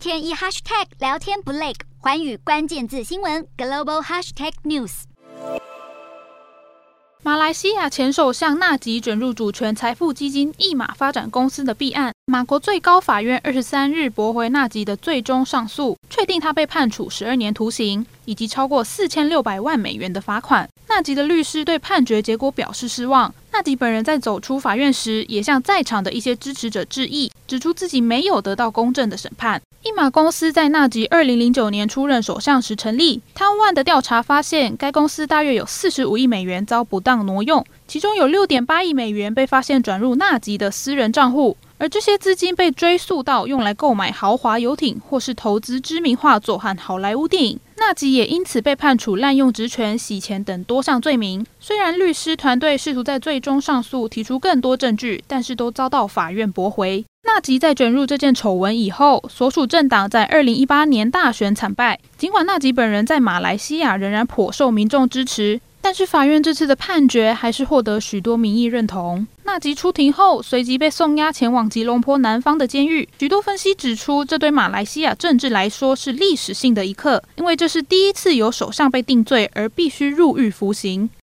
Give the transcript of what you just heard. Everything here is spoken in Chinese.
天一 hashtag 聊天不累，环宇关键字新闻 global hashtag news。马来西亚前首相纳吉卷入主权财富基金一马发展公司的弊案，马国最高法院二十三日驳回纳吉的最终上诉，确定他被判处十二年徒刑以及超过四千六百万美元的罚款。纳吉的律师对判决结果表示失望。纳吉本人在走出法院时，也向在场的一些支持者致意，指出自己没有得到公正的审判。一马公司在纳吉二零零九年出任首相时成立，贪污案的调查发现，该公司大约有四十五亿美元遭不当挪用，其中有六点八亿美元被发现转入纳吉的私人账户，而这些资金被追溯到用来购买豪华游艇或是投资知名画作和好莱坞电影。纳吉也因此被判处滥用职权、洗钱等多项罪名。虽然律师团队试图在最终上诉提出更多证据，但是都遭到法院驳回。纳吉在卷入这件丑闻以后，所属政党在二零一八年大选惨败。尽管纳吉本人在马来西亚仍然颇受民众支持。但是法院这次的判决还是获得许多民意认同。纳吉出庭后，随即被送押前往吉隆坡南方的监狱。许多分析指出，这对马来西亚政治来说是历史性的一刻，因为这是第一次有首相被定罪而必须入狱服刑。